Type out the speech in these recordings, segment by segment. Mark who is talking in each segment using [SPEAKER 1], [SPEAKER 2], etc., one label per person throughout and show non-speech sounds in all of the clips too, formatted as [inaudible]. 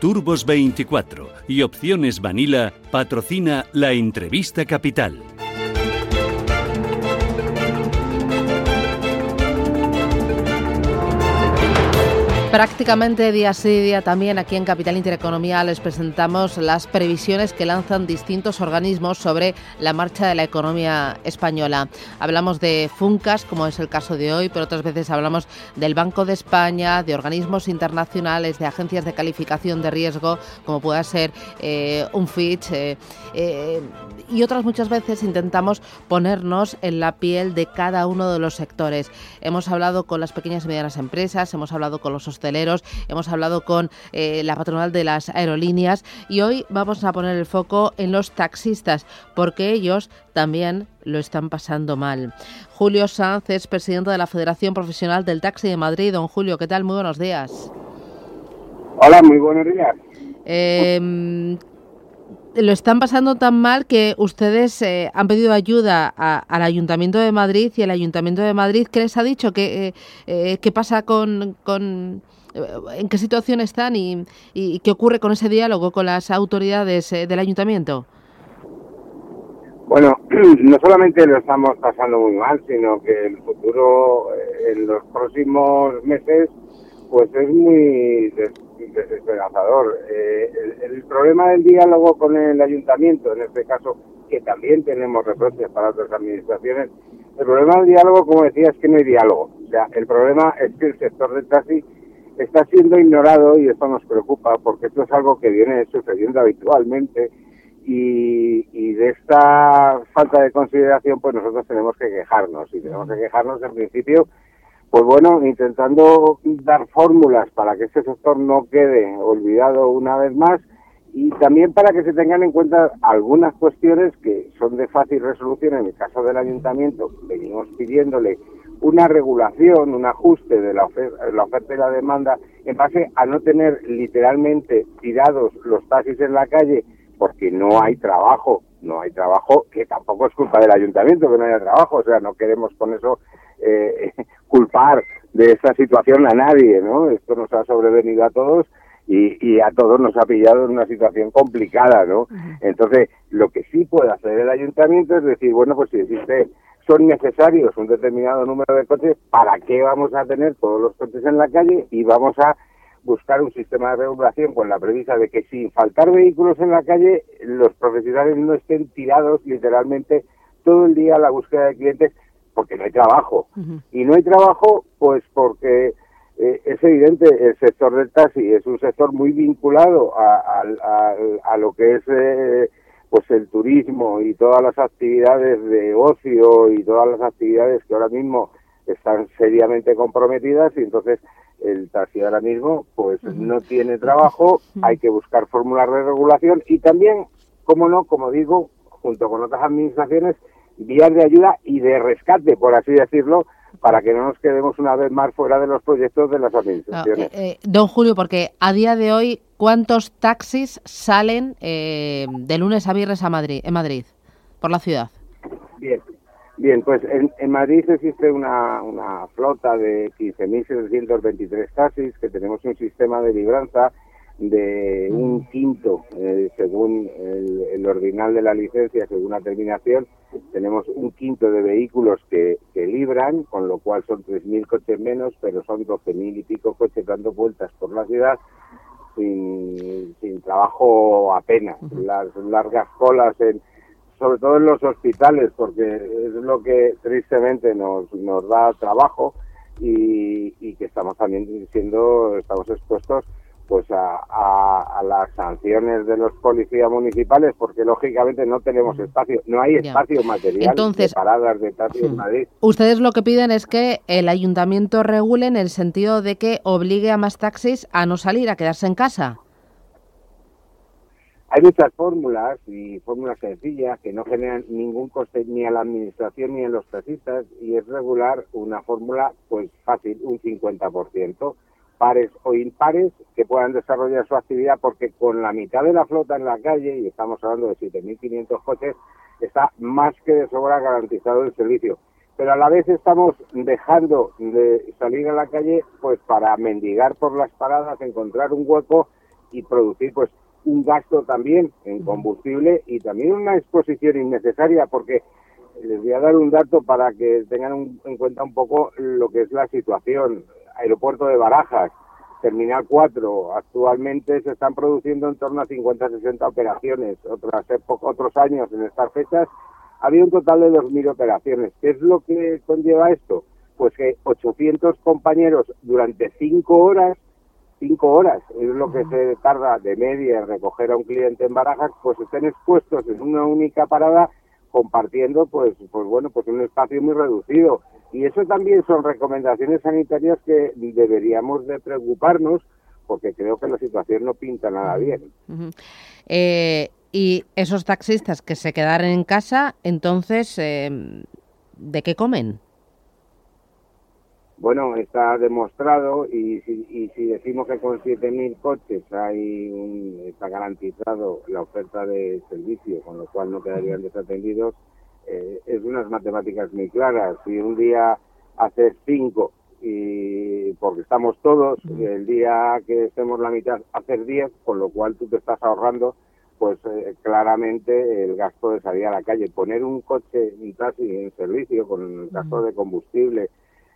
[SPEAKER 1] Turbos 24 y Opciones Vanilla, patrocina la entrevista capital.
[SPEAKER 2] Prácticamente día sí día también aquí en Capital Intereconomía les presentamos las previsiones que lanzan distintos organismos sobre la marcha de la economía española. Hablamos de FUNCAS, como es el caso de hoy, pero otras veces hablamos del Banco de España, de organismos internacionales, de agencias de calificación de riesgo, como pueda ser eh, un Fitch. Eh, eh, y otras muchas veces intentamos ponernos en la piel de cada uno de los sectores. Hemos hablado con las pequeñas y medianas empresas, hemos hablado con los hosteleros, hemos hablado con eh, la patronal de las aerolíneas y hoy vamos a poner el foco en los taxistas porque ellos también lo están pasando mal. Julio Sanz es presidente de la Federación Profesional del Taxi de Madrid. Don Julio, ¿qué tal? Muy buenos días.
[SPEAKER 3] Hola, muy buenos días.
[SPEAKER 2] Eh, lo están pasando tan mal que ustedes eh, han pedido ayuda a- al Ayuntamiento de Madrid y el Ayuntamiento de Madrid, ¿qué les ha dicho? ¿Qué, eh, eh, qué pasa con, con- en qué situación están y, y qué ocurre con ese diálogo con las autoridades del Ayuntamiento?
[SPEAKER 3] Bueno, [clears throat] no solamente lo estamos pasando muy mal, sino que el futuro en los próximos meses pues es muy desesperanzador. Eh, el, problema del diálogo con el ayuntamiento, en este caso, que también tenemos reproches para otras administraciones, el problema del diálogo, como decía, es que no hay diálogo. O sea, el problema es que el sector del taxi está siendo ignorado y esto nos preocupa porque esto es algo que viene sucediendo habitualmente y, y de esta falta de consideración pues nosotros tenemos que quejarnos y tenemos que quejarnos en principio pues bueno intentando dar fórmulas para que este sector no quede olvidado una vez más y también para que se tengan en cuenta algunas cuestiones que son de fácil resolución. En el caso del ayuntamiento venimos pidiéndole una regulación, un ajuste de la, ofer- la oferta y la demanda en base a no tener literalmente tirados los taxis en la calle porque no hay trabajo, no hay trabajo, que tampoco es culpa del ayuntamiento que no haya trabajo, o sea, no queremos con eso eh, [laughs] culpar de esta situación a nadie, ¿no? Esto nos ha sobrevenido a todos y, y a todos nos ha pillado en una situación complicada, ¿no? Entonces, lo que sí puede hacer el ayuntamiento es decir, bueno, pues si existe, son necesarios un determinado número de coches, ¿para qué vamos a tener todos los coches en la calle? Y vamos a buscar un sistema de regulación con la premisa de que sin faltar vehículos en la calle, los profesionales no estén tirados literalmente todo el día a la búsqueda de clientes porque no hay trabajo. Y no hay trabajo, pues porque eh, es evidente, el sector del taxi es un sector muy vinculado a, a- a- a lo que es eh, pues el turismo y todas las actividades de ocio y todas las actividades que ahora mismo están seriamente comprometidas y entonces el taxi ahora mismo pues no tiene trabajo, hay que buscar fórmulas de regulación y también, como no, como digo, junto con otras administraciones, vías de ayuda y de rescate, por así decirlo, para que no nos quedemos una vez más fuera de los proyectos de las
[SPEAKER 2] No,
[SPEAKER 3] administraciones.
[SPEAKER 2] eh, eh, don Julio, porque a día de hoy, ¿cuántos taxis salen eh, de lunes a viernes a Madrid, en Madrid, por la ciudad?
[SPEAKER 3] Bien, bien, pues en, en Madrid existe una, una flota de 15.723 taxis, que tenemos un sistema de libranza de un quinto, eh, según el, el ordinal de la licencia, según la terminación, tenemos un quinto de vehículos que, que libran, con lo cual son 3.000 coches menos, pero son 12.000 y pico coches dando vueltas por la ciudad sin, sin trabajo apenas. Las largas colas en, sobre todo en los hospitales, porque es lo que tristemente nos, nos da trabajo y, y que estamos también siendo, estamos expuestos pues a, a- a las sanciones de los policías municipales, porque lógicamente no tenemos espacio, no hay
[SPEAKER 2] Ya.
[SPEAKER 3] espacio material
[SPEAKER 2] Entonces-
[SPEAKER 3] de paradas de taxi en. Madrid.
[SPEAKER 2] Ustedes lo que piden es que el ayuntamiento regule en el sentido de que obligue a más taxis a no salir, a quedarse en casa.
[SPEAKER 3] Hay muchas fórmulas y fórmulas sencillas que no generan ningún coste ni a la administración ni a los taxistas y es regular una fórmula pues fácil, un 50%, pares o impares que puedan desarrollar su actividad porque con la mitad de la flota en la calle, y estamos hablando de 7.500 coches, está más que de sobra garantizado el servicio. Pero a la vez estamos dejando de salir a la calle pues para mendigar por las paradas, encontrar un hueco y producir pues un gasto también en combustible y también una exposición innecesaria porque les voy a dar un dato para que tengan en cuenta un poco lo que es la situación. Aeropuerto de Barajas, Terminal 4, actualmente se están produciendo en torno a 50-60 operaciones. Otras otros años en estas fechas había un total de 2.000 operaciones. ¿Qué es lo que conlleva esto? Pues que 800 compañeros durante 5 horas cinco horas. Es lo que se tarda de media en recoger a un cliente en Barajas, pues estén expuestos en una única parada compartiendo pues pues bueno pues un espacio muy reducido. Y eso también son recomendaciones sanitarias que deberíamos de preocuparnos porque creo que la situación no pinta nada bien.
[SPEAKER 2] Eh, y esos taxistas que se quedaron en casa entonces eh, de qué comen
[SPEAKER 3] bueno, está demostrado y si, y si decimos que con 7.000 coches hay un, está garantizado la oferta de servicio, con lo cual no quedarían desatendidos, eh, es unas matemáticas muy claras. Si un día haces 5 y porque estamos todos, el día que estemos la mitad haces 10, con lo cual tú te estás ahorrando pues eh, claramente el gasto de salir a la calle. Poner un coche, un taxi en servicio con el gasto de combustible,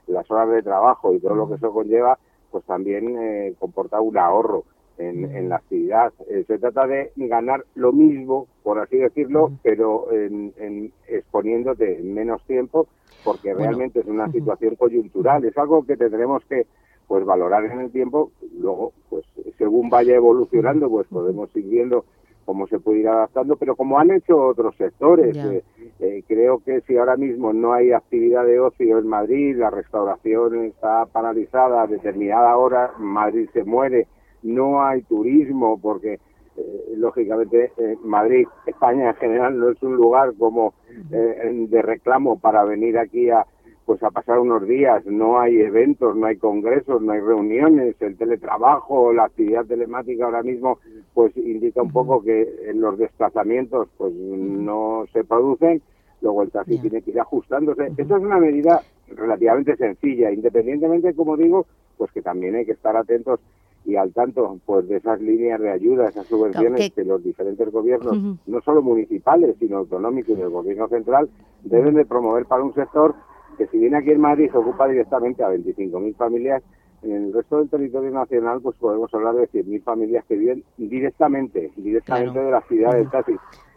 [SPEAKER 3] las horas de trabajo y todo lo que eso conlleva, pues también eh, comporta un ahorro en, la actividad. Eh, se trata de ganar lo mismo, por así decirlo, pero en, exponiéndote en menos tiempo, porque realmente es una situación coyuntural. Es algo que tendremos que pues valorar en el tiempo. Luego, pues según vaya evolucionando, pues podemos ir viendo cómo se puede ir adaptando, pero como han hecho otros sectores, eh, eh, creo que si ahora mismo no hay actividad de ocio en Madrid, la restauración está paralizada a determinada hora, Madrid se muere, no hay turismo porque eh, lógicamente Madrid, España en general no es un lugar como de reclamo para venir aquí a, pues a pasar unos días, no hay eventos, no hay congresos, no hay reuniones, el teletrabajo, la actividad telemática ahora mismo pues indica un poco que los desplazamientos pues no se producen, luego el taxi tiene que ir ajustándose. Eso es una medida relativamente sencilla, independientemente, como digo, pues que también hay que estar atentos y al tanto pues de esas líneas de ayuda, esas subvenciones que... los diferentes gobiernos, no solo municipales, sino autonómicos y el gobierno central, deben de promover para un sector que si bien aquí en Madrid se ocupa directamente a 25.000 familias, en el resto del territorio nacional pues podemos hablar de 100.000 familias que viven directamente, directamente de la ciudad del taxi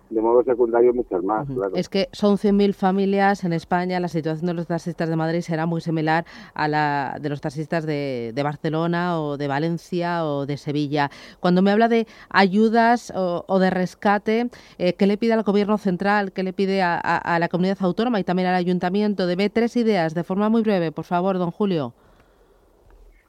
[SPEAKER 3] de modo secundario muchas más.
[SPEAKER 2] Es que son 100.000 familias en España, la situación de los taxistas de Madrid será muy similar a la de los taxistas de, Barcelona o de Valencia o de Sevilla. Cuando me habla de ayudas o, de rescate, eh, ¿qué le pide al Gobierno central, qué le pide a, la comunidad autónoma y también al Ayuntamiento? Deme tres ideas de forma muy breve, por favor, don Julio.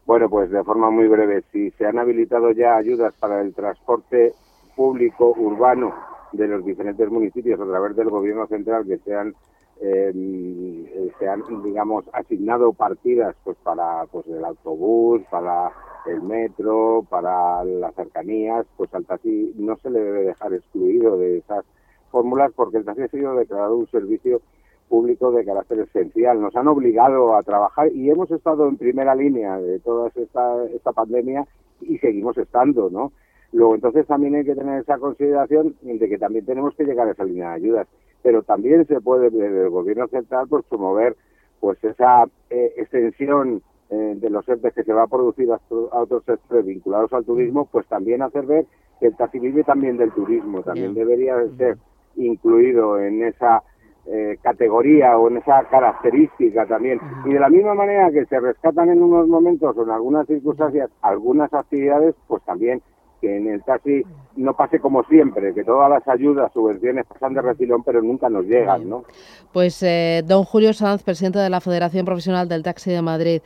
[SPEAKER 3] Bueno, pues de forma muy breve, si se han habilitado ya ayudas para el transporte público urbano de los diferentes municipios a través del gobierno central que sean em, eh, se han digamos asignado partidas pues para pues el autobús para el metro para las cercanías pues al taxi no se le debe dejar excluido de esas fórmulas porque el taxi ha sido declarado un servicio público de carácter esencial. Nos han obligado a trabajar y hemos estado en primera línea de toda esta, esta pandemia y seguimos estando, ¿no? Luego, entonces también hay que tener esa consideración de que también tenemos que llegar a esa línea de ayudas, pero también se puede desde el gobierno central pues promover pues esa eh, extensión eh, de los ERTE que se va a producir a, otros sectores vinculados al turismo, pues también hacer ver que el taxi vive también del turismo, también debería ser incluido en esa eh, categoría o en esa característica también. Y de la misma manera que se rescatan en unos momentos o en algunas circunstancias algunas actividades, pues también que en el taxi no pase como siempre, que todas las ayudas, subvenciones pasan de refilón, pero nunca nos llegan, ¿no?
[SPEAKER 2] Pues eh, don Julio Sanz, presidente de la Federación Profesional del Taxi de Madrid,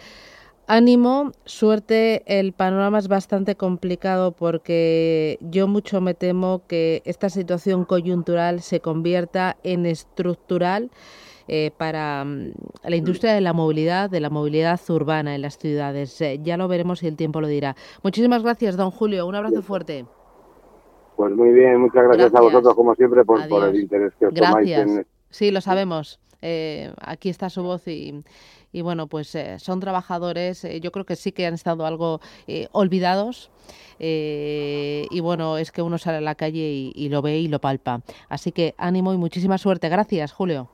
[SPEAKER 2] ánimo, suerte, el panorama es bastante complicado porque yo mucho me temo que esta situación coyuntural se convierta en estructural eh, para mm, la industria de la movilidad, de la movilidad urbana en las ciudades. Eh, ya lo veremos y el tiempo lo dirá. Muchísimas gracias, don Julio. Un abrazo fuerte.
[SPEAKER 3] Pues muy bien, muchas gracias, a vosotros, como siempre, por, el interés que os
[SPEAKER 2] tomáis
[SPEAKER 3] en...
[SPEAKER 2] Sí, lo sabemos. Eh, aquí está su voz y, y bueno, pues son trabajadores, yo creo que sí que han estado algo olvidados. y bueno, es que uno sale a la calle y, y lo ve y lo palpa. Así que ánimo y muchísima suerte. Gracias, Julio.